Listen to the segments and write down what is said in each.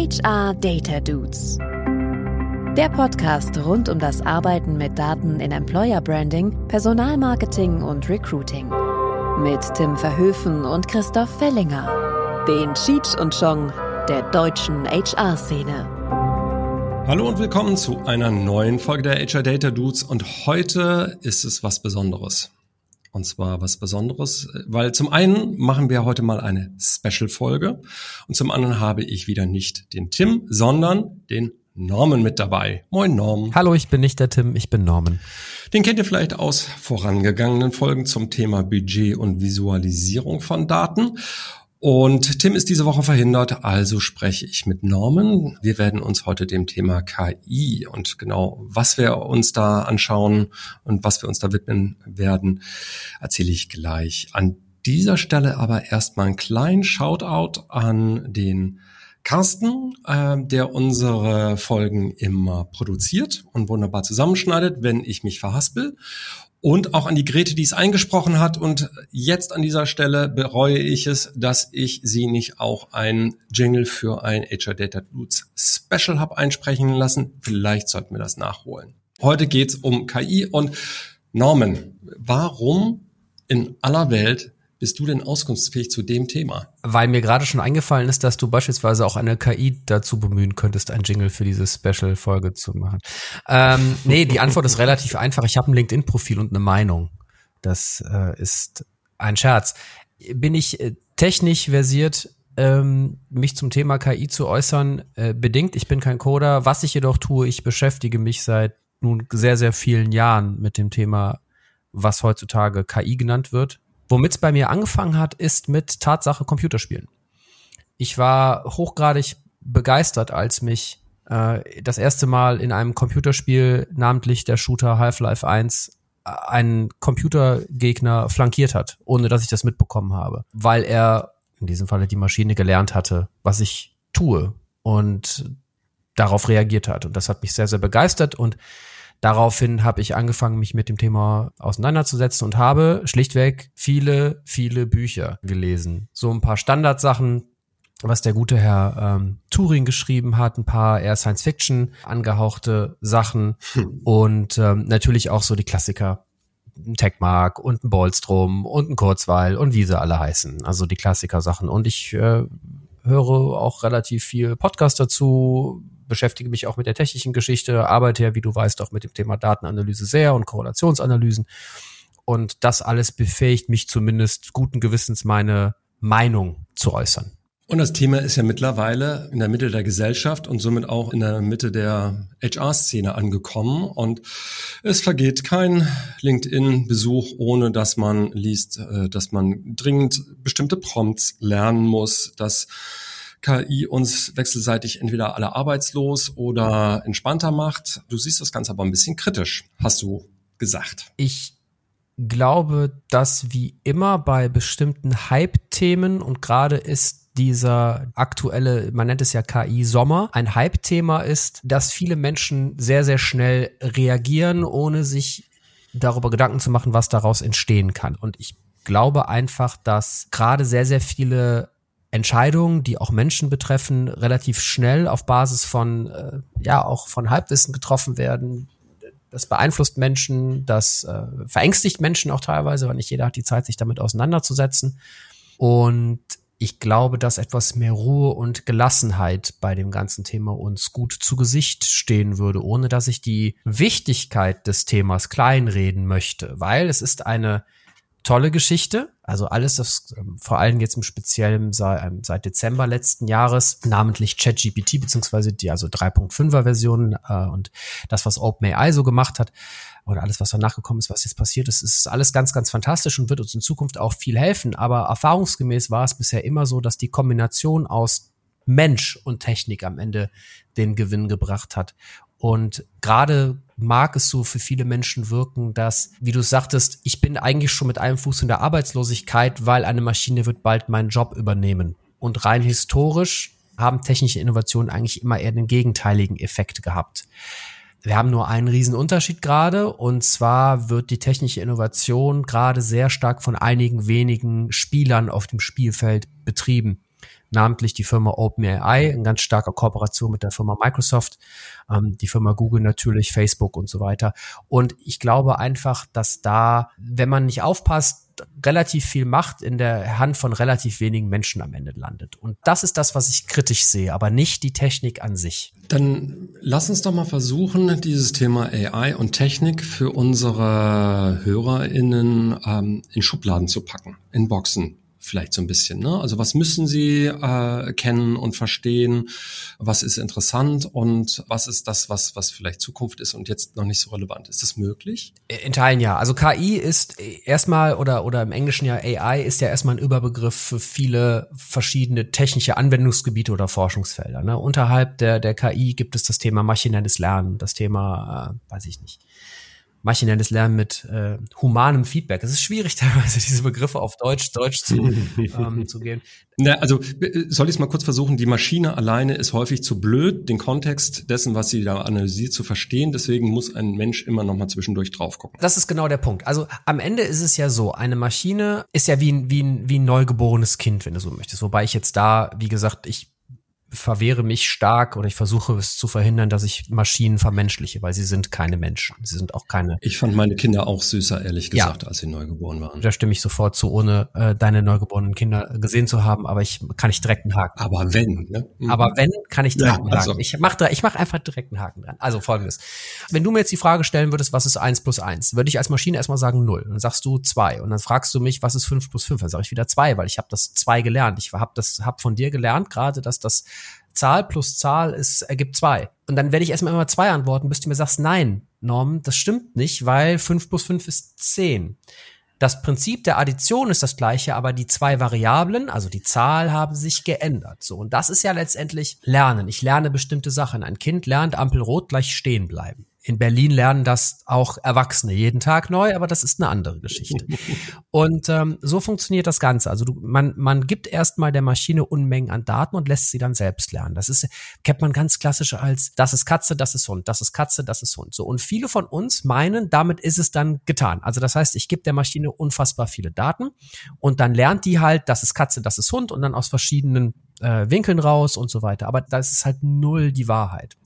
HR Data Dudes. Der Podcast rund um das Arbeiten mit Daten in Employer Branding, Personalmarketing und Recruiting. Mit Tim Verhöfen und Christoph Fellinger. Den Cheech und Chong der deutschen HR-Szene. Hallo und willkommen zu einer neuen Folge der HR Data Dudes und heute ist es was Besonderes. Und zwar was Besonderes, weil zum einen machen wir heute mal eine Special-Folge und zum anderen habe ich wieder nicht den Tim, sondern den Norman mit dabei. Moin Norman. Hallo, ich bin nicht der Tim, ich bin Norman. Den kennt ihr vielleicht aus vorangegangenen Folgen zum Thema Budget und Visualisierung von Daten. Und Tim ist diese Woche verhindert, also spreche ich mit Norman. Wir werden uns heute dem Thema KI und genau, was wir uns da anschauen und was wir uns da widmen werden, erzähle ich gleich. An dieser Stelle aber erstmal einen kleinen Shoutout an den Carsten, äh, der unsere Folgen immer produziert und wunderbar zusammenschneidet, wenn ich mich verhaspel und auch an die Grete, die es eingesprochen hat. Und jetzt an dieser Stelle bereue ich es, dass ich sie nicht auch ein Jingle für ein HR Data Roots Special habe einsprechen lassen. Vielleicht sollten wir das nachholen. Heute geht's um KI und Norman. Warum in aller Welt bist du denn auskunftsfähig zu dem Thema? Weil mir gerade schon eingefallen ist, dass du beispielsweise auch eine KI dazu bemühen könntest, ein Jingle für diese Special-Folge zu machen. Ähm, nee, die Antwort ist relativ einfach. Ich habe ein LinkedIn-Profil und eine Meinung. Das äh, ist ein Scherz. Bin ich äh, technisch versiert, ähm, mich zum Thema KI zu äußern, äh, bedingt. Ich bin kein Coder. Was ich jedoch tue, ich beschäftige mich seit nun sehr, sehr vielen Jahren mit dem Thema, was heutzutage KI genannt wird Womit es bei mir angefangen hat, ist mit Tatsache Computerspielen. Ich war hochgradig begeistert, als mich äh, das erste Mal in einem Computerspiel, namentlich der Shooter Half-Life 1, äh, einen Computergegner flankiert hat, ohne dass ich das mitbekommen habe, weil er in diesem Falle die Maschine gelernt hatte, was ich tue und darauf reagiert hat. Und das hat mich sehr, sehr begeistert und Daraufhin habe ich angefangen, mich mit dem Thema auseinanderzusetzen und habe schlichtweg viele, viele Bücher gelesen. So ein paar Standardsachen, was der gute Herr ähm, Turing geschrieben hat, ein paar eher Science-Fiction angehauchte Sachen hm. und ähm, natürlich auch so die Klassiker. Ein Techmark und ein Bolstrom und ein Kurzweil und wie sie alle heißen. Also die Klassiker-Sachen. Und ich äh, höre auch relativ viel Podcast dazu, beschäftige mich auch mit der technischen Geschichte, arbeite ja, wie du weißt, auch mit dem Thema Datenanalyse sehr und Korrelationsanalysen. Und das alles befähigt mich zumindest guten Gewissens, meine Meinung zu äußern. Und das Thema ist ja mittlerweile in der Mitte der Gesellschaft und somit auch in der Mitte der HR-Szene angekommen. Und es vergeht kein LinkedIn-Besuch, ohne dass man liest, äh, dass man dringend bestimmte Prompts lernen muss, dass KI uns wechselseitig entweder alle arbeitslos oder entspannter macht. Du siehst das Ganze aber ein bisschen kritisch, hast du gesagt. Ich glaube, dass wie immer bei bestimmten Hype-Themen und gerade ist dieser aktuelle, man nennt es ja KI-Sommer, ein Hype-Thema ist, dass viele Menschen sehr, sehr schnell reagieren, ohne sich darüber Gedanken zu machen, was daraus entstehen kann. Und ich glaube einfach, dass gerade sehr, sehr viele Entscheidungen, die auch Menschen betreffen, relativ schnell auf Basis von, äh, ja, auch von Halbwissen getroffen werden. Das beeinflusst Menschen, das äh, verängstigt Menschen auch teilweise, weil nicht jeder hat die Zeit, sich damit auseinanderzusetzen. Und ich glaube, dass etwas mehr Ruhe und Gelassenheit bei dem ganzen Thema uns gut zu Gesicht stehen würde, ohne dass ich die Wichtigkeit des Themas kleinreden möchte, weil es ist eine tolle Geschichte. Also alles, das ähm, vor allem jetzt im Speziellen seit, ähm, seit Dezember letzten Jahres, namentlich ChatGPT beziehungsweise die also 3.5er Version äh, und das, was OpenAI so gemacht hat oder alles, was danach gekommen ist, was jetzt passiert ist, ist alles ganz, ganz fantastisch und wird uns in Zukunft auch viel helfen. Aber erfahrungsgemäß war es bisher immer so, dass die Kombination aus Mensch und Technik am Ende den Gewinn gebracht hat. Und gerade mag es so für viele Menschen wirken, dass, wie du sagtest, ich bin eigentlich schon mit einem Fuß in der Arbeitslosigkeit, weil eine Maschine wird bald meinen Job übernehmen. Und rein historisch haben technische Innovationen eigentlich immer eher den gegenteiligen Effekt gehabt. Wir haben nur einen riesen Unterschied gerade, und zwar wird die technische Innovation gerade sehr stark von einigen wenigen Spielern auf dem Spielfeld betrieben namentlich die Firma OpenAI, in ganz starker Kooperation mit der Firma Microsoft, ähm, die Firma Google natürlich, Facebook und so weiter. Und ich glaube einfach, dass da, wenn man nicht aufpasst, relativ viel Macht in der Hand von relativ wenigen Menschen am Ende landet. Und das ist das, was ich kritisch sehe, aber nicht die Technik an sich. Dann lass uns doch mal versuchen, dieses Thema AI und Technik für unsere HörerInnen ähm, in Schubladen zu packen, in Boxen vielleicht so ein bisschen. Ne? Also was müssen Sie äh, kennen und verstehen? Was ist interessant und was ist das, was was vielleicht Zukunft ist und jetzt noch nicht so relevant? Ist das möglich? In Teilen ja. Also KI ist erstmal oder oder im Englischen ja AI ist ja erstmal ein Überbegriff für viele verschiedene technische Anwendungsgebiete oder Forschungsfelder. Ne? Unterhalb der der KI gibt es das Thema maschinelles Lernen, das Thema, äh, weiß ich nicht maschinelles Lernen mit äh, humanem Feedback. Es ist schwierig, teilweise diese Begriffe auf Deutsch, Deutsch zu, ähm, zu gehen. Na, also äh, soll ich es mal kurz versuchen, die Maschine alleine ist häufig zu blöd, den Kontext dessen, was sie da analysiert, zu verstehen. Deswegen muss ein Mensch immer noch mal zwischendurch drauf gucken. Das ist genau der Punkt. Also am Ende ist es ja so, eine Maschine ist ja wie ein, wie ein, wie ein neugeborenes Kind, wenn du so möchtest. Wobei ich jetzt da, wie gesagt, ich verwehre mich stark oder ich versuche es zu verhindern, dass ich Maschinen vermenschliche, weil sie sind keine Menschen. Sie sind auch keine. Ich fand meine Kinder auch süßer, ehrlich gesagt, ja. als sie neugeboren waren. Da stimme ich sofort zu, ohne äh, deine neugeborenen Kinder gesehen zu haben, aber ich kann ich direkt einen Haken. Aber wenn, ne? Mhm. Aber wenn, kann ich direkt ja, einen Haken. Also. Ich mache ich mach einfach direkt einen Haken dran. Also folgendes. Wenn du mir jetzt die Frage stellen würdest, was ist eins plus eins, würde ich als Maschine erstmal sagen null. Dann sagst du zwei. Und dann fragst du mich, was ist fünf plus fünf? Dann sage ich wieder zwei, weil ich habe das zwei gelernt. Ich habe das hab von dir gelernt, gerade, dass das Zahl plus Zahl ist, ergibt zwei. Und dann werde ich erstmal immer zwei antworten, bis du mir sagst, nein, Norm, das stimmt nicht, weil fünf plus fünf ist zehn. Das Prinzip der Addition ist das gleiche, aber die zwei Variablen, also die Zahl, haben sich geändert. So. Und das ist ja letztendlich Lernen. Ich lerne bestimmte Sachen. Ein Kind lernt Ampelrot gleich stehen bleiben. In Berlin lernen das auch Erwachsene jeden Tag neu, aber das ist eine andere Geschichte. und ähm, so funktioniert das Ganze. Also du, man, man gibt erstmal der Maschine Unmengen an Daten und lässt sie dann selbst lernen. Das ist, kennt man ganz klassisch als, das ist Katze, das ist Hund, das ist Katze, das ist Hund. So. Und viele von uns meinen, damit ist es dann getan. Also das heißt, ich gebe der Maschine unfassbar viele Daten und dann lernt die halt, das ist Katze, das ist Hund und dann aus verschiedenen äh, Winkeln raus und so weiter. Aber das ist halt null die Wahrheit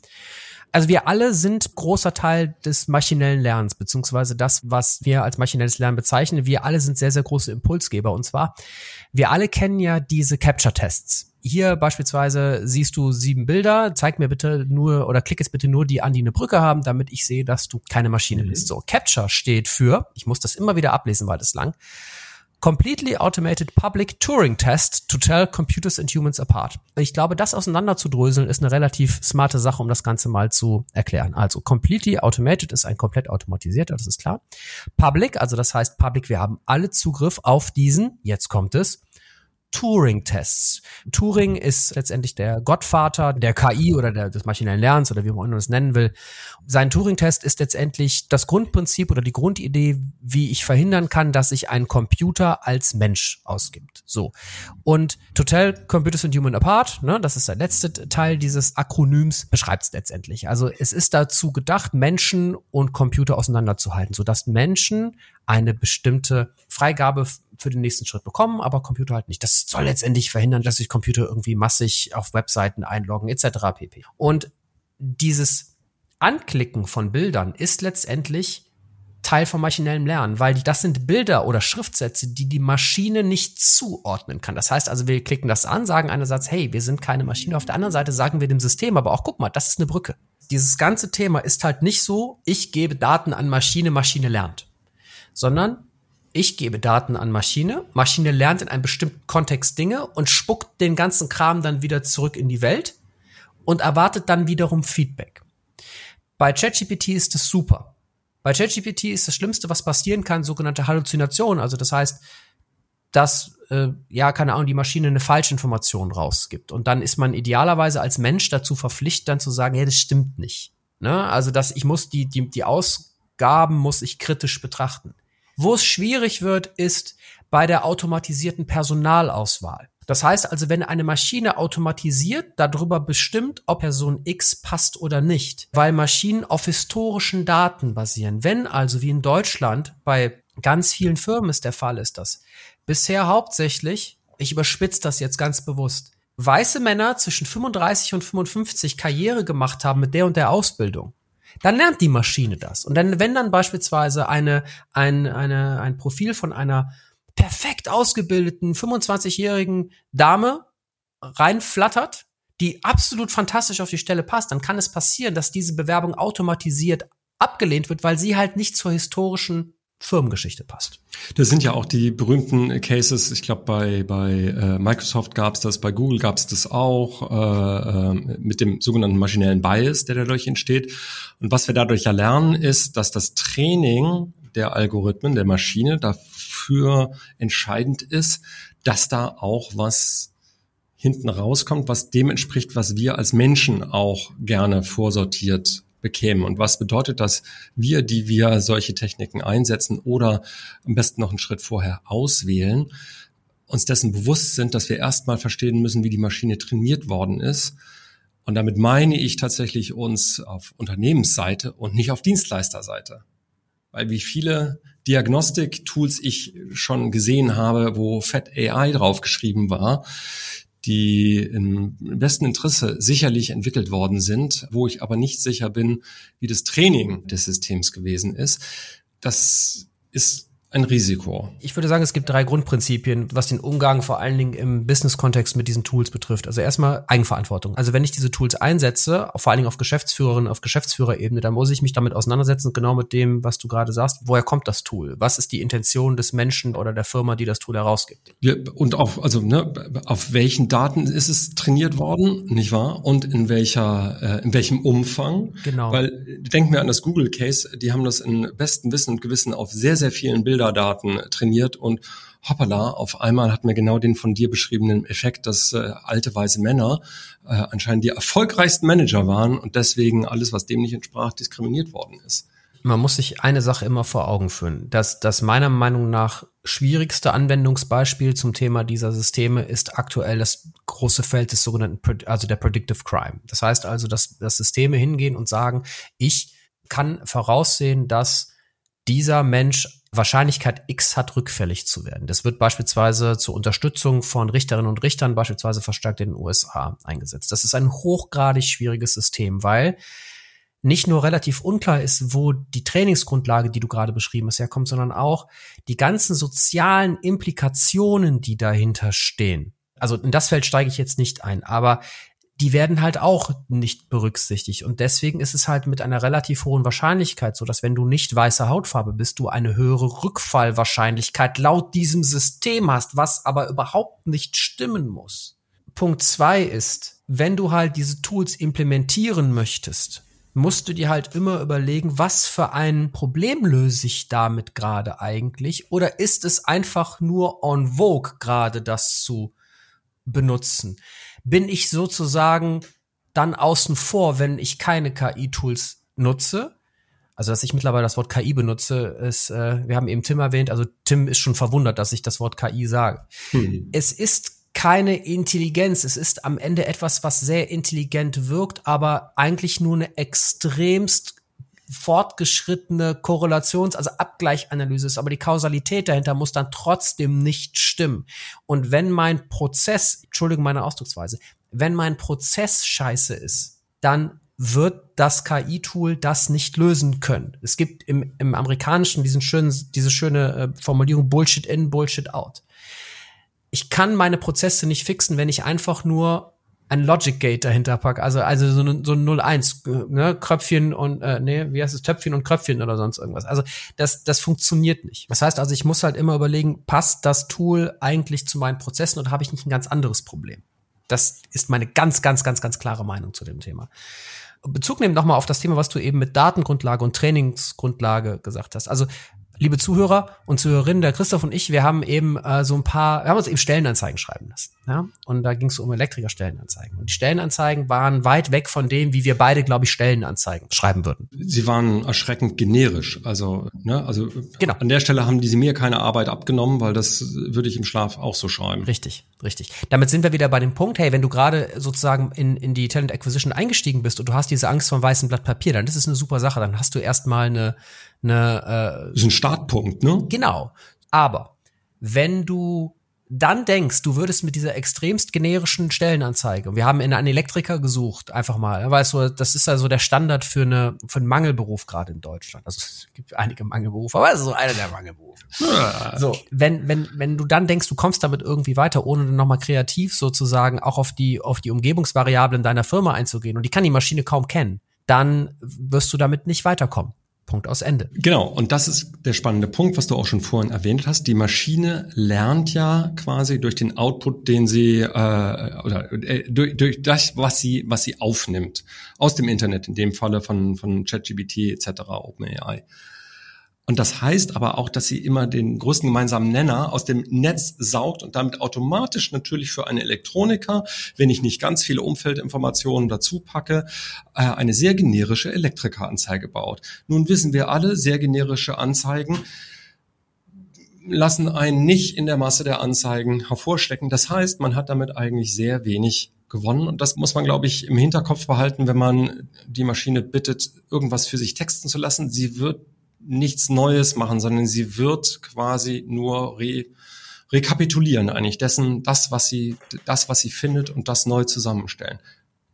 also wir alle sind großer Teil des maschinellen Lernens, beziehungsweise das, was wir als maschinelles Lernen bezeichnen. Wir alle sind sehr, sehr große Impulsgeber. Und zwar, wir alle kennen ja diese Capture-Tests. Hier beispielsweise siehst du sieben Bilder, zeig mir bitte nur oder klick jetzt bitte nur die an, die eine Brücke haben, damit ich sehe, dass du keine Maschine mhm. bist. So, Capture steht für, ich muss das immer wieder ablesen, weil das lang, Completely Automated Public Turing Test to Tell Computers and Humans Apart. Ich glaube, das auseinanderzudröseln ist eine relativ smarte Sache, um das Ganze mal zu erklären. Also Completely Automated ist ein komplett automatisierter, das ist klar. Public, also das heißt Public, wir haben alle Zugriff auf diesen, jetzt kommt es, Turing-Tests. Turing ist letztendlich der Gottvater der KI oder der, des maschinellen Lernens oder wie man das nennen will. Sein Turing-Test ist letztendlich das Grundprinzip oder die Grundidee, wie ich verhindern kann, dass sich ein Computer als Mensch ausgibt. So. Und Total Computers and Human Apart, ne, das ist der letzte Teil dieses Akronyms, beschreibt es letztendlich. Also es ist dazu gedacht, Menschen und Computer auseinanderzuhalten, sodass Menschen eine bestimmte Freigabe für den nächsten Schritt bekommen, aber Computer halt nicht. Das soll letztendlich verhindern, dass sich Computer irgendwie massig auf Webseiten einloggen etc. pp. Und dieses Anklicken von Bildern ist letztendlich Teil vom maschinellen Lernen, weil das sind Bilder oder Schriftsätze, die die Maschine nicht zuordnen kann. Das heißt also, wir klicken das an, sagen einerseits, hey, wir sind keine Maschine. Auf der anderen Seite sagen wir dem System aber auch, guck mal, das ist eine Brücke. Dieses ganze Thema ist halt nicht so, ich gebe Daten an Maschine, Maschine lernt sondern ich gebe Daten an Maschine, Maschine lernt in einem bestimmten Kontext Dinge und spuckt den ganzen Kram dann wieder zurück in die Welt und erwartet dann wiederum Feedback. Bei ChatGPT ist das super. Bei ChatGPT ist das Schlimmste, was passieren kann, sogenannte Halluzination. Also das heißt, dass, äh, ja, keine Ahnung, die Maschine eine Falschinformation rausgibt. Und dann ist man idealerweise als Mensch dazu verpflichtet, dann zu sagen, ja, das stimmt nicht. Ne? Also, dass ich muss die, die, die Ausgaben muss ich kritisch betrachten. Wo es schwierig wird, ist bei der automatisierten Personalauswahl. Das heißt also, wenn eine Maschine automatisiert darüber bestimmt, ob Person X passt oder nicht, weil Maschinen auf historischen Daten basieren. Wenn also, wie in Deutschland bei ganz vielen Firmen ist der Fall ist das, bisher hauptsächlich, ich überspitze das jetzt ganz bewusst, weiße Männer zwischen 35 und 55 Karriere gemacht haben mit der und der Ausbildung, dann lernt die Maschine das. Und dann, wenn dann beispielsweise eine, ein, eine, ein Profil von einer perfekt ausgebildeten 25-jährigen Dame reinflattert, die absolut fantastisch auf die Stelle passt, dann kann es passieren, dass diese Bewerbung automatisiert abgelehnt wird, weil sie halt nicht zur historischen Firmengeschichte passt. Das sind ja auch die berühmten Cases. Ich glaube, bei, bei äh, Microsoft gab es das, bei Google gab es das auch, äh, äh, mit dem sogenannten maschinellen Bias, der dadurch entsteht. Und was wir dadurch ja lernen, ist, dass das Training der Algorithmen, der Maschine dafür entscheidend ist, dass da auch was hinten rauskommt, was dem entspricht, was wir als Menschen auch gerne vorsortiert bekämen. Und was bedeutet das? Wir, die wir solche Techniken einsetzen oder am besten noch einen Schritt vorher auswählen, uns dessen bewusst sind, dass wir erstmal verstehen müssen, wie die Maschine trainiert worden ist. Und damit meine ich tatsächlich uns auf Unternehmensseite und nicht auf Dienstleisterseite. Weil wie viele Diagnostik-Tools ich schon gesehen habe, wo Fat AI draufgeschrieben war, die im besten Interesse sicherlich entwickelt worden sind, wo ich aber nicht sicher bin, wie das Training des Systems gewesen ist. Das ist ein Risiko. Ich würde sagen, es gibt drei Grundprinzipien, was den Umgang vor allen Dingen im Business-Kontext mit diesen Tools betrifft. Also erstmal Eigenverantwortung. Also wenn ich diese Tools einsetze, vor allen Dingen auf Geschäftsführerin, auf Geschäftsführerebene, dann muss ich mich damit auseinandersetzen, genau mit dem, was du gerade sagst. Woher kommt das Tool? Was ist die Intention des Menschen oder der Firma, die das Tool herausgibt? Ja, und auf, also ne, auf welchen Daten ist es trainiert worden, nicht wahr? Und in welcher, äh, in welchem Umfang? Genau. Weil denk mir an das Google Case, die haben das in bestem Wissen und Gewissen auf sehr, sehr vielen Bildern Bilderdaten trainiert und hoppala, auf einmal hat mir genau den von dir beschriebenen Effekt, dass äh, alte weiße Männer äh, anscheinend die erfolgreichsten Manager waren und deswegen alles, was dem nicht entsprach, diskriminiert worden ist. Man muss sich eine Sache immer vor Augen führen. dass das meiner Meinung nach schwierigste Anwendungsbeispiel zum Thema dieser Systeme ist aktuell das große Feld des sogenannten, also der Predictive Crime. Das heißt also, dass, dass Systeme hingehen und sagen, ich kann voraussehen, dass dieser Mensch Wahrscheinlichkeit X hat, rückfällig zu werden. Das wird beispielsweise zur Unterstützung von Richterinnen und Richtern beispielsweise verstärkt in den USA eingesetzt. Das ist ein hochgradig schwieriges System, weil nicht nur relativ unklar ist, wo die Trainingsgrundlage, die du gerade beschrieben hast, herkommt, sondern auch die ganzen sozialen Implikationen, die dahinter stehen. Also in das Feld steige ich jetzt nicht ein, aber die werden halt auch nicht berücksichtigt. Und deswegen ist es halt mit einer relativ hohen Wahrscheinlichkeit so, dass wenn du nicht weiße Hautfarbe bist, du eine höhere Rückfallwahrscheinlichkeit laut diesem System hast, was aber überhaupt nicht stimmen muss. Punkt zwei ist, wenn du halt diese Tools implementieren möchtest, musst du dir halt immer überlegen, was für ein Problem löse ich damit gerade eigentlich? Oder ist es einfach nur en vogue gerade das zu benutzen? Bin ich sozusagen dann außen vor, wenn ich keine KI-Tools nutze. Also, dass ich mittlerweile das Wort KI benutze, ist, äh, wir haben eben Tim erwähnt, also Tim ist schon verwundert, dass ich das Wort KI sage. Hm. Es ist keine Intelligenz, es ist am Ende etwas, was sehr intelligent wirkt, aber eigentlich nur eine extremst fortgeschrittene Korrelations-, also Abgleichanalyse ist, aber die Kausalität dahinter muss dann trotzdem nicht stimmen. Und wenn mein Prozess, Entschuldigung meine Ausdrucksweise, wenn mein Prozess scheiße ist, dann wird das KI-Tool das nicht lösen können. Es gibt im, im Amerikanischen diesen schönen, diese schöne äh, Formulierung Bullshit in, Bullshit out. Ich kann meine Prozesse nicht fixen, wenn ich einfach nur ein Logic Gate dahinter pack, also also so ein, so ein 01, ne, Kröpfchen und äh, nee, wie heißt es Töpfchen und Kröpfchen oder sonst irgendwas. Also das das funktioniert nicht. Das heißt also, ich muss halt immer überlegen, passt das Tool eigentlich zu meinen Prozessen oder habe ich nicht ein ganz anderes Problem? Das ist meine ganz ganz ganz ganz klare Meinung zu dem Thema. Bezug nehmen nochmal auf das Thema, was du eben mit Datengrundlage und Trainingsgrundlage gesagt hast. Also liebe Zuhörer und Zuhörerinnen, der Christoph und ich, wir haben eben äh, so ein paar, wir haben uns eben Stellenanzeigen schreiben lassen. Ja? Und da ging es um Elektrikerstellenanzeigen. Und die Stellenanzeigen waren weit weg von dem, wie wir beide, glaube ich, Stellenanzeigen schreiben würden. Sie waren erschreckend generisch. Also, ne, also genau. an der Stelle haben die sie mir keine Arbeit abgenommen, weil das würde ich im Schlaf auch so schreiben. Richtig, richtig. Damit sind wir wieder bei dem Punkt, hey, wenn du gerade sozusagen in, in die Talent Acquisition eingestiegen bist und du hast diese Angst vom weißen Blatt Papier, dann ist es eine super Sache. Dann hast du erstmal eine eine äh, ist ein Startpunkt, ne? Genau. Aber wenn du dann denkst, du würdest mit dieser extremst generischen Stellenanzeige, und wir haben in einen Elektriker gesucht, einfach mal, weißt du, das ist ja so der Standard für, eine, für einen Mangelberuf gerade in Deutschland. Also es gibt einige Mangelberufe, aber es ist so einer der Mangelberufe. Ja. So, wenn, wenn, wenn du dann denkst, du kommst damit irgendwie weiter, ohne dann nochmal kreativ sozusagen auch auf die, auf die Umgebungsvariablen deiner Firma einzugehen, und die kann die Maschine kaum kennen, dann wirst du damit nicht weiterkommen. Punkt aus Ende. Genau, und das ist der spannende Punkt, was du auch schon vorhin erwähnt hast. Die Maschine lernt ja quasi durch den Output, den sie äh, oder äh, durch, durch das, was sie was sie aufnimmt aus dem Internet, in dem Falle von von ChatGPT etc. OpenAI. Und das heißt aber auch, dass sie immer den größten gemeinsamen Nenner aus dem Netz saugt und damit automatisch natürlich für einen Elektroniker, wenn ich nicht ganz viele Umfeldinformationen dazu packe, äh, eine sehr generische Elektrikeranzeige baut. Nun wissen wir alle, sehr generische Anzeigen lassen einen nicht in der Masse der Anzeigen hervorstecken. Das heißt, man hat damit eigentlich sehr wenig gewonnen. Und das muss man, glaube ich, im Hinterkopf behalten, wenn man die Maschine bittet, irgendwas für sich texten zu lassen. Sie wird nichts Neues machen, sondern sie wird quasi nur re, rekapitulieren eigentlich dessen, das, was sie, das, was sie findet und das neu zusammenstellen.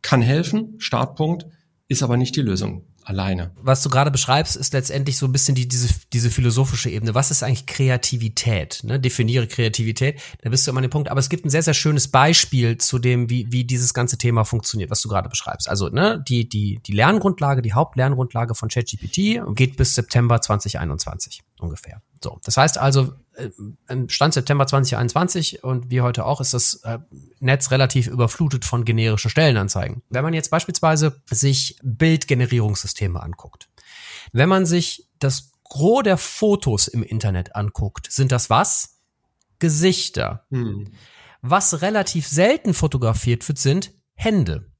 Kann helfen, Startpunkt, ist aber nicht die Lösung alleine. Was du gerade beschreibst, ist letztendlich so ein bisschen die, diese, diese philosophische Ebene. Was ist eigentlich Kreativität? Ne? Definiere Kreativität. Da bist du immer an dem Punkt. Aber es gibt ein sehr, sehr schönes Beispiel zu dem, wie, wie dieses ganze Thema funktioniert, was du gerade beschreibst. Also ne, die, die, die Lerngrundlage, die Hauptlerngrundlage von ChatGPT geht bis September 2021 ungefähr. So, das heißt also, äh, im Stand September 2021 und wie heute auch, ist das äh, Netz relativ überflutet von generischen Stellenanzeigen. Wenn man jetzt beispielsweise sich Bildgenerierungssysteme anguckt, wenn man sich das Gros der Fotos im Internet anguckt, sind das was? Gesichter. Hm. Was relativ selten fotografiert wird, sind Hände.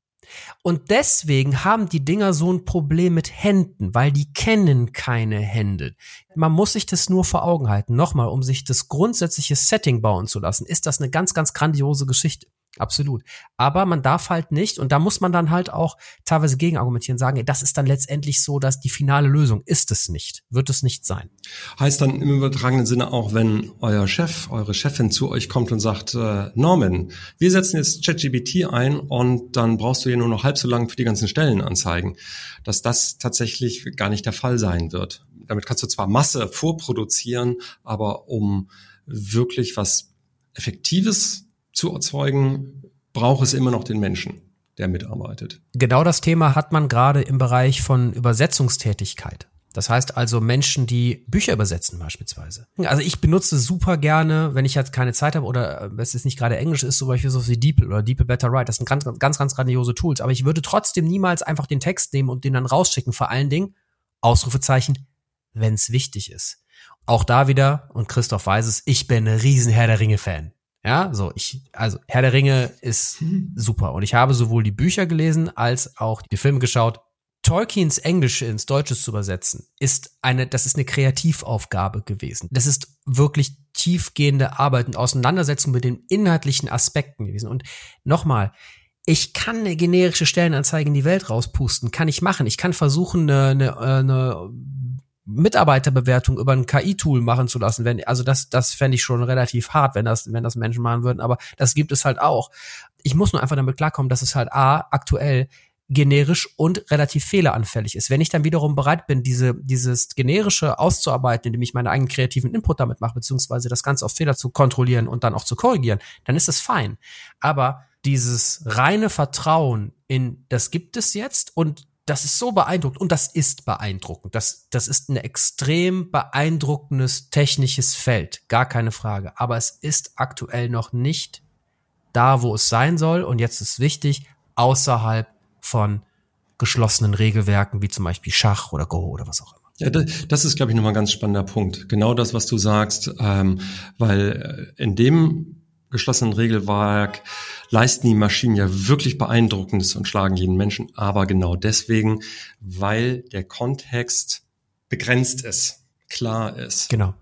Und deswegen haben die Dinger so ein Problem mit Händen, weil die kennen keine Hände. Man muss sich das nur vor Augen halten. Nochmal, um sich das grundsätzliche Setting bauen zu lassen, ist das eine ganz, ganz grandiose Geschichte. Absolut. Aber man darf halt nicht, und da muss man dann halt auch teilweise gegenargumentieren, sagen, das ist dann letztendlich so, dass die finale Lösung ist es nicht, wird es nicht sein. Heißt dann im übertragenen Sinne auch, wenn euer Chef, eure Chefin zu euch kommt und sagt, äh, Norman, wir setzen jetzt ChatGPT ein und dann brauchst du hier nur noch halb so lang für die ganzen Stellenanzeigen, dass das tatsächlich gar nicht der Fall sein wird. Damit kannst du zwar Masse vorproduzieren, aber um wirklich was Effektives zu erzeugen, braucht es immer noch den Menschen, der mitarbeitet. Genau das Thema hat man gerade im Bereich von Übersetzungstätigkeit. Das heißt also Menschen, die Bücher übersetzen beispielsweise. Also ich benutze super gerne, wenn ich jetzt keine Zeit habe oder äh, es ist nicht gerade Englisch ist, zum Beispiel so wie DeepL oder DeepL Better Write. Das sind ganz, ganz, ganz grandiose Tools. Aber ich würde trotzdem niemals einfach den Text nehmen und den dann rausschicken. Vor allen Dingen, Ausrufezeichen, wenn es wichtig ist. Auch da wieder, und Christoph weiß es, ich bin ein riesen Herr der Ringe-Fan. Ja, so ich, also Herr der Ringe ist super und ich habe sowohl die Bücher gelesen als auch die Filme geschaut. Tolkiens Englische ins Deutsche zu übersetzen, ist eine, das ist eine Kreativaufgabe gewesen. Das ist wirklich tiefgehende Arbeit und Auseinandersetzung mit den inhaltlichen Aspekten gewesen. Und nochmal, ich kann eine generische Stellenanzeige in die Welt rauspusten, kann ich machen. Ich kann versuchen, eine, eine, eine Mitarbeiterbewertung über ein KI-Tool machen zu lassen, wenn, also das, das fände ich schon relativ hart, wenn das, wenn das Menschen machen würden, aber das gibt es halt auch. Ich muss nur einfach damit klarkommen, dass es halt A, aktuell generisch und relativ fehleranfällig ist. Wenn ich dann wiederum bereit bin, diese, dieses generische auszuarbeiten, indem ich meinen eigenen kreativen Input damit mache, beziehungsweise das Ganze auf Fehler zu kontrollieren und dann auch zu korrigieren, dann ist es fein. Aber dieses reine Vertrauen in, das gibt es jetzt und das ist so beeindruckend und das ist beeindruckend. Das, das ist ein extrem beeindruckendes technisches Feld, gar keine Frage. Aber es ist aktuell noch nicht da, wo es sein soll. Und jetzt ist wichtig, außerhalb von geschlossenen Regelwerken wie zum Beispiel Schach oder Go oder was auch immer. Ja, das ist, glaube ich, nochmal ein ganz spannender Punkt. Genau das, was du sagst, ähm, weil äh, in dem geschlossenen Regelwerk leisten die Maschinen ja wirklich beeindruckendes und schlagen jeden Menschen, aber genau deswegen, weil der Kontext begrenzt ist, klar ist. Genau.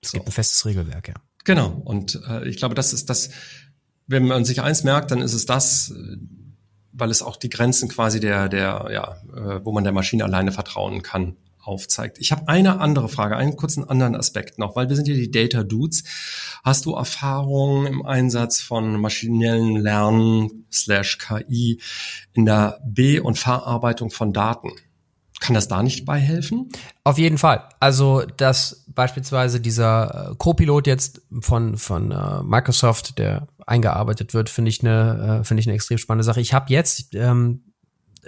Es so. gibt ein festes Regelwerk, ja. Genau. Und äh, ich glaube, das ist das, wenn man sich eins merkt, dann ist es das, weil es auch die Grenzen quasi der, der, ja, äh, wo man der Maschine alleine vertrauen kann, aufzeigt. Ich habe eine andere Frage, einen kurzen anderen Aspekt noch, weil wir sind ja die Data Dudes. Hast du Erfahrungen im Einsatz von maschinellen Lernen slash KI in der B- und Verarbeitung von Daten? Kann das da nicht beihelfen? Auf jeden Fall. Also, dass beispielsweise dieser äh, Co-Pilot jetzt von, von äh, Microsoft, der eingearbeitet wird, finde ich eine, äh, finde ich eine extrem spannende Sache. Ich habe jetzt ähm,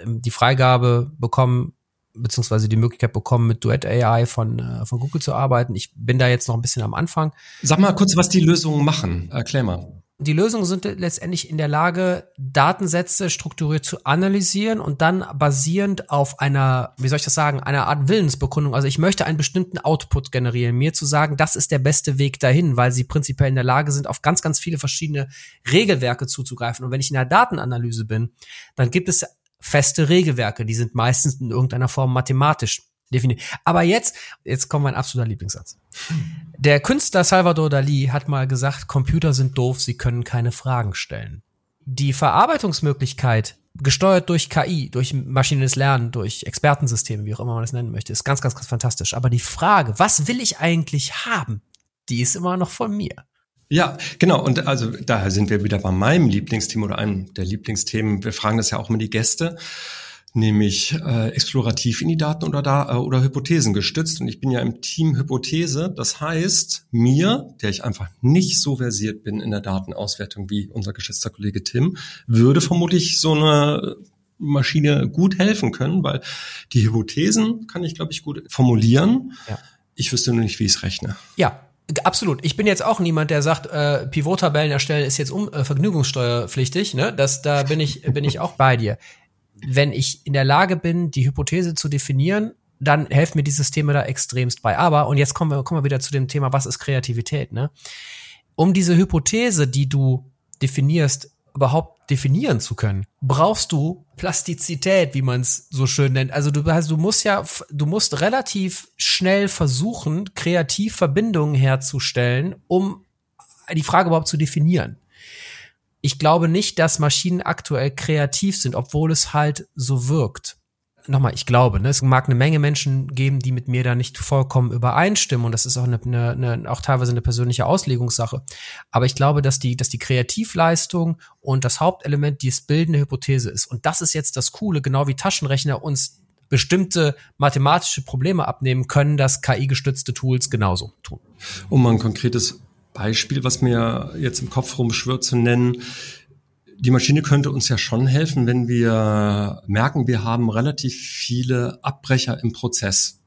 die Freigabe bekommen, beziehungsweise die Möglichkeit bekommen, mit Duet AI von, äh, von Google zu arbeiten. Ich bin da jetzt noch ein bisschen am Anfang. Sag mal kurz, was die Lösungen machen. Erklär mal. Die Lösungen sind letztendlich in der Lage, Datensätze strukturiert zu analysieren und dann basierend auf einer, wie soll ich das sagen, einer Art Willensbekundung. Also ich möchte einen bestimmten Output generieren, mir zu sagen, das ist der beste Weg dahin, weil sie prinzipiell in der Lage sind, auf ganz, ganz viele verschiedene Regelwerke zuzugreifen. Und wenn ich in der Datenanalyse bin, dann gibt es feste Regelwerke, die sind meistens in irgendeiner Form mathematisch definiert. Aber jetzt, jetzt kommt mein absoluter Lieblingssatz. Der Künstler Salvador Dali hat mal gesagt, Computer sind doof, sie können keine Fragen stellen. Die Verarbeitungsmöglichkeit, gesteuert durch KI, durch maschinelles Lernen, durch Expertensysteme, wie auch immer man das nennen möchte, ist ganz, ganz, ganz fantastisch. Aber die Frage, was will ich eigentlich haben, die ist immer noch von mir. Ja, genau. Und also daher sind wir wieder bei meinem Lieblingsthema oder einem der Lieblingsthemen. Wir fragen das ja auch immer die Gäste, nämlich äh, explorativ in die Daten oder da äh, oder Hypothesen gestützt. Und ich bin ja im Team Hypothese. Das heißt, mir, der ich einfach nicht so versiert bin in der Datenauswertung wie unser geschätzter Kollege Tim, würde vermutlich so eine Maschine gut helfen können, weil die Hypothesen kann ich, glaube ich, gut formulieren. Ja. Ich wüsste nur nicht, wie ich es rechne. Ja, Absolut. Ich bin jetzt auch niemand, der sagt, äh, Pivot-Tabellen erstellen ist jetzt um, äh, vergnügungssteuerpflichtig. Ne? Das, da bin ich, bin ich auch bei dir. Wenn ich in der Lage bin, die Hypothese zu definieren, dann helfen mir die Systeme da extremst bei. Aber, und jetzt kommen wir, kommen wir wieder zu dem Thema, was ist Kreativität? Ne? Um diese Hypothese, die du definierst, überhaupt definieren zu können, brauchst du Plastizität, wie man es so schön nennt. Also du, also du musst ja, du musst relativ schnell versuchen, kreativ Verbindungen herzustellen, um die Frage überhaupt zu definieren. Ich glaube nicht, dass Maschinen aktuell kreativ sind, obwohl es halt so wirkt nochmal, ich glaube, ne, es mag eine Menge Menschen geben, die mit mir da nicht vollkommen übereinstimmen und das ist auch eine, eine, eine auch teilweise eine persönliche Auslegungssache. Aber ich glaube, dass die, dass die Kreativleistung und das Hauptelement die bildende Hypothese ist. Und das ist jetzt das Coole, genau wie Taschenrechner uns bestimmte mathematische Probleme abnehmen können, dass KI-gestützte Tools genauso tun. Um mal ein konkretes Beispiel, was mir jetzt im Kopf rumschwirrt, zu nennen die Maschine könnte uns ja schon helfen, wenn wir merken, wir haben relativ viele Abbrecher im Prozess,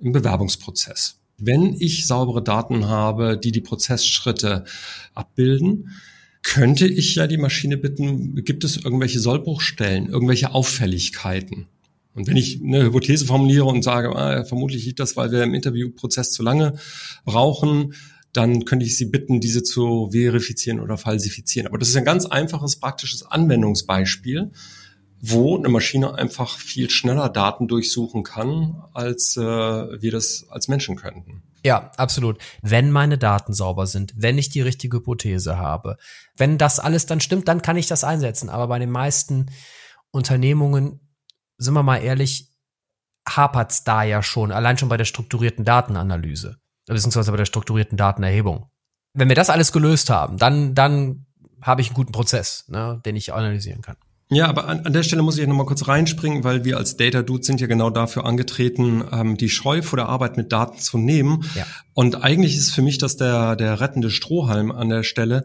im Bewerbungsprozess. Wenn ich saubere Daten habe, die die Prozessschritte abbilden, könnte ich ja die Maschine bitten, gibt es irgendwelche Sollbruchstellen, irgendwelche Auffälligkeiten? Und wenn ich eine Hypothese formuliere und sage, ah, vermutlich liegt das, weil wir im Interviewprozess zu lange brauchen, dann könnte ich Sie bitten, diese zu verifizieren oder falsifizieren. Aber das ist ein ganz einfaches, praktisches Anwendungsbeispiel, wo eine Maschine einfach viel schneller Daten durchsuchen kann, als äh, wir das als Menschen könnten. Ja, absolut. Wenn meine Daten sauber sind, wenn ich die richtige Hypothese habe, wenn das alles dann stimmt, dann kann ich das einsetzen. Aber bei den meisten Unternehmungen, sind wir mal ehrlich, hapert's da ja schon, allein schon bei der strukturierten Datenanalyse beziehungsweise bei der strukturierten Datenerhebung. Wenn wir das alles gelöst haben, dann, dann habe ich einen guten Prozess, ne, den ich analysieren kann. Ja, aber an, an der Stelle muss ich noch mal kurz reinspringen, weil wir als Data Dudes sind ja genau dafür angetreten, ähm, die Scheu vor der Arbeit mit Daten zu nehmen. Ja. Und eigentlich ist für mich das der, der rettende Strohhalm an der Stelle,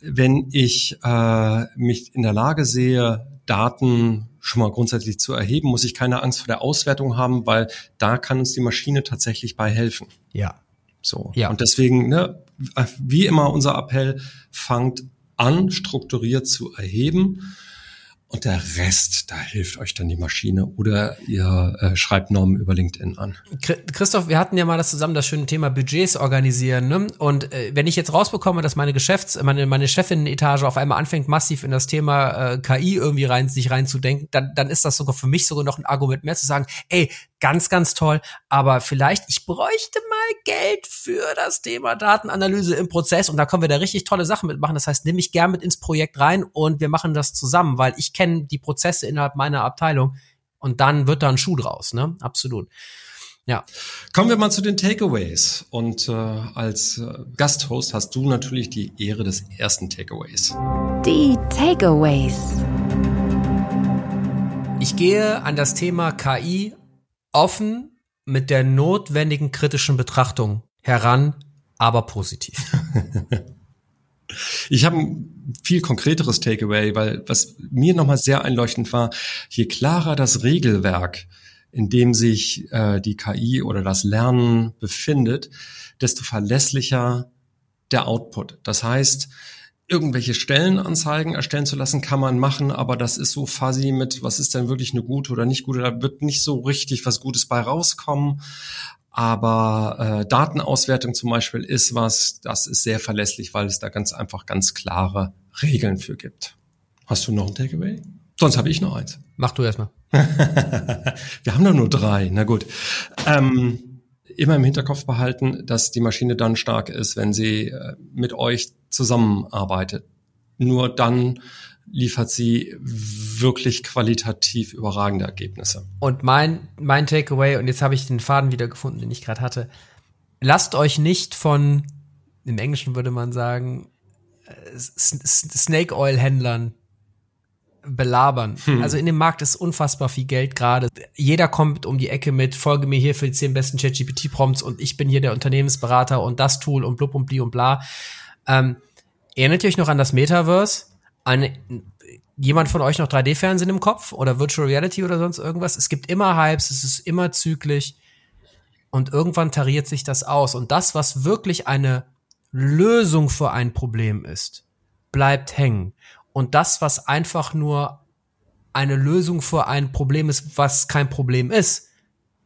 wenn ich äh, mich in der Lage sehe, Daten schon mal grundsätzlich zu erheben, muss ich keine Angst vor der Auswertung haben, weil da kann uns die Maschine tatsächlich bei helfen. Ja. So. Ja. Und deswegen, ne, wie immer unser Appell, fangt an, strukturiert zu erheben und der Rest, da hilft euch dann die Maschine oder ihr äh, schreibt Normen über LinkedIn an. Christoph, wir hatten ja mal das zusammen das schöne Thema Budgets organisieren. Ne? Und äh, wenn ich jetzt rausbekomme, dass meine Geschäfts-, meine, meine Chefin-Etage auf einmal anfängt, massiv in das Thema äh, KI irgendwie rein, sich reinzudenken, dann, dann ist das sogar für mich sogar noch ein Argument mehr zu sagen, ey, ganz, ganz toll, aber vielleicht, ich bräuchte mal Geld für das Thema Datenanalyse im Prozess und da können wir da richtig tolle Sachen mitmachen. Das heißt, nimm mich gern mit ins Projekt rein und wir machen das zusammen, weil ich kenne die Prozesse innerhalb meiner Abteilung und dann wird da ein Schuh draus, ne? Absolut. Ja. Kommen wir mal zu den Takeaways. Und äh, als äh, Gasthost hast du natürlich die Ehre des ersten Takeaways. Die Takeaways. Ich gehe an das Thema KI offen mit der notwendigen kritischen Betrachtung heran, aber positiv. Ich habe ein viel konkreteres Takeaway, weil was mir nochmal sehr einleuchtend war, je klarer das Regelwerk, in dem sich äh, die KI oder das Lernen befindet, desto verlässlicher der Output. Das heißt, irgendwelche Stellenanzeigen erstellen zu lassen, kann man machen, aber das ist so fuzzy mit, was ist denn wirklich eine gute oder nicht gute, da wird nicht so richtig was Gutes bei rauskommen. Aber äh, Datenauswertung zum Beispiel ist was, das ist sehr verlässlich, weil es da ganz einfach ganz klare Regeln für gibt. Hast du noch ein Takeaway? Sonst habe ich noch eins. Mach du erstmal. Wir haben doch nur drei. Na gut. Ähm, immer im Hinterkopf behalten, dass die Maschine dann stark ist, wenn sie äh, mit euch zusammenarbeitet. Nur dann liefert sie wirklich qualitativ überragende Ergebnisse. Und mein, mein Takeaway, und jetzt habe ich den Faden wieder gefunden, den ich gerade hatte, lasst euch nicht von, im Englischen würde man sagen, äh, Snake Oil Händlern belabern. Hm. Also in dem Markt ist unfassbar viel Geld gerade. Jeder kommt um die Ecke mit, folge mir hier für die zehn besten ChatGPT-Prompts und ich bin hier der Unternehmensberater und das Tool und blub und bli und bla. Ähm, erinnert ihr euch noch an das Metaverse? An, jemand von euch noch 3D-Fernsehen im Kopf oder Virtual Reality oder sonst irgendwas? Es gibt immer Hypes, es ist immer zyklisch und irgendwann tariert sich das aus. Und das, was wirklich eine Lösung für ein Problem ist, bleibt hängen. Und das, was einfach nur eine Lösung für ein Problem ist, was kein Problem ist,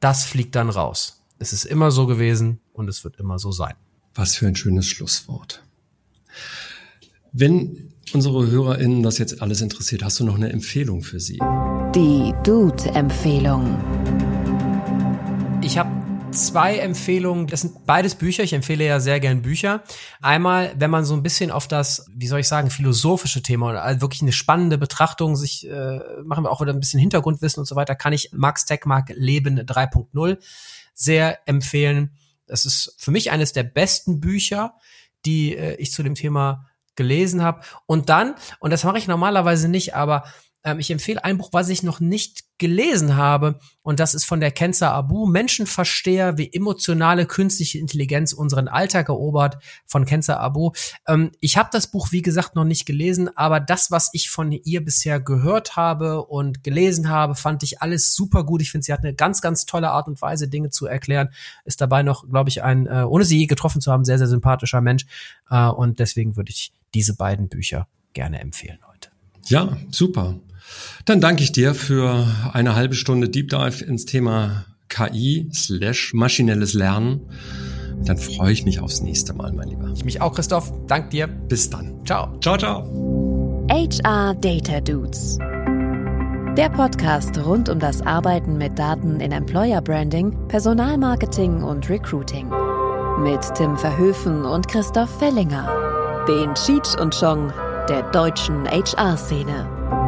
das fliegt dann raus. Es ist immer so gewesen und es wird immer so sein. Was für ein schönes Schlusswort. Wenn unsere HörerInnen das jetzt alles interessiert, hast du noch eine Empfehlung für sie? Die Dude-Empfehlung. Ich habe zwei Empfehlungen. Das sind beides Bücher. Ich empfehle ja sehr gern Bücher. Einmal, wenn man so ein bisschen auf das, wie soll ich sagen, philosophische Thema oder also wirklich eine spannende Betrachtung sich äh, machen wir auch wieder ein bisschen Hintergrundwissen und so weiter, kann ich Max Techmark Leben 3.0 sehr empfehlen. Das ist für mich eines der besten Bücher, die äh, ich zu dem Thema gelesen habe. Und dann, und das mache ich normalerweise nicht, aber ähm, ich empfehle ein Buch, was ich noch nicht gelesen habe, und das ist von der Kenza Abu, Menschenversteher, wie emotionale künstliche Intelligenz unseren Alltag erobert, von Kenza Abu. Ähm, ich habe das Buch, wie gesagt, noch nicht gelesen, aber das, was ich von ihr bisher gehört habe und gelesen habe, fand ich alles super gut. Ich finde, sie hat eine ganz, ganz tolle Art und Weise, Dinge zu erklären. Ist dabei noch, glaube ich, ein, äh, ohne sie je getroffen zu haben, sehr, sehr sympathischer Mensch. Äh, und deswegen würde ich diese beiden Bücher gerne empfehlen heute. Ja, super. Dann danke ich dir für eine halbe Stunde Deep Dive ins Thema KI slash maschinelles Lernen. Dann freue ich mich aufs nächste Mal, mein Lieber. Ich mich auch, Christoph. Dank dir. Bis dann. Ciao. Ciao, ciao. HR Data Dudes. Der Podcast rund um das Arbeiten mit Daten in Employer Branding, Personalmarketing und Recruiting. Mit Tim Verhöfen und Christoph Fellinger. Den Cheech und Chong der deutschen HR-Szene.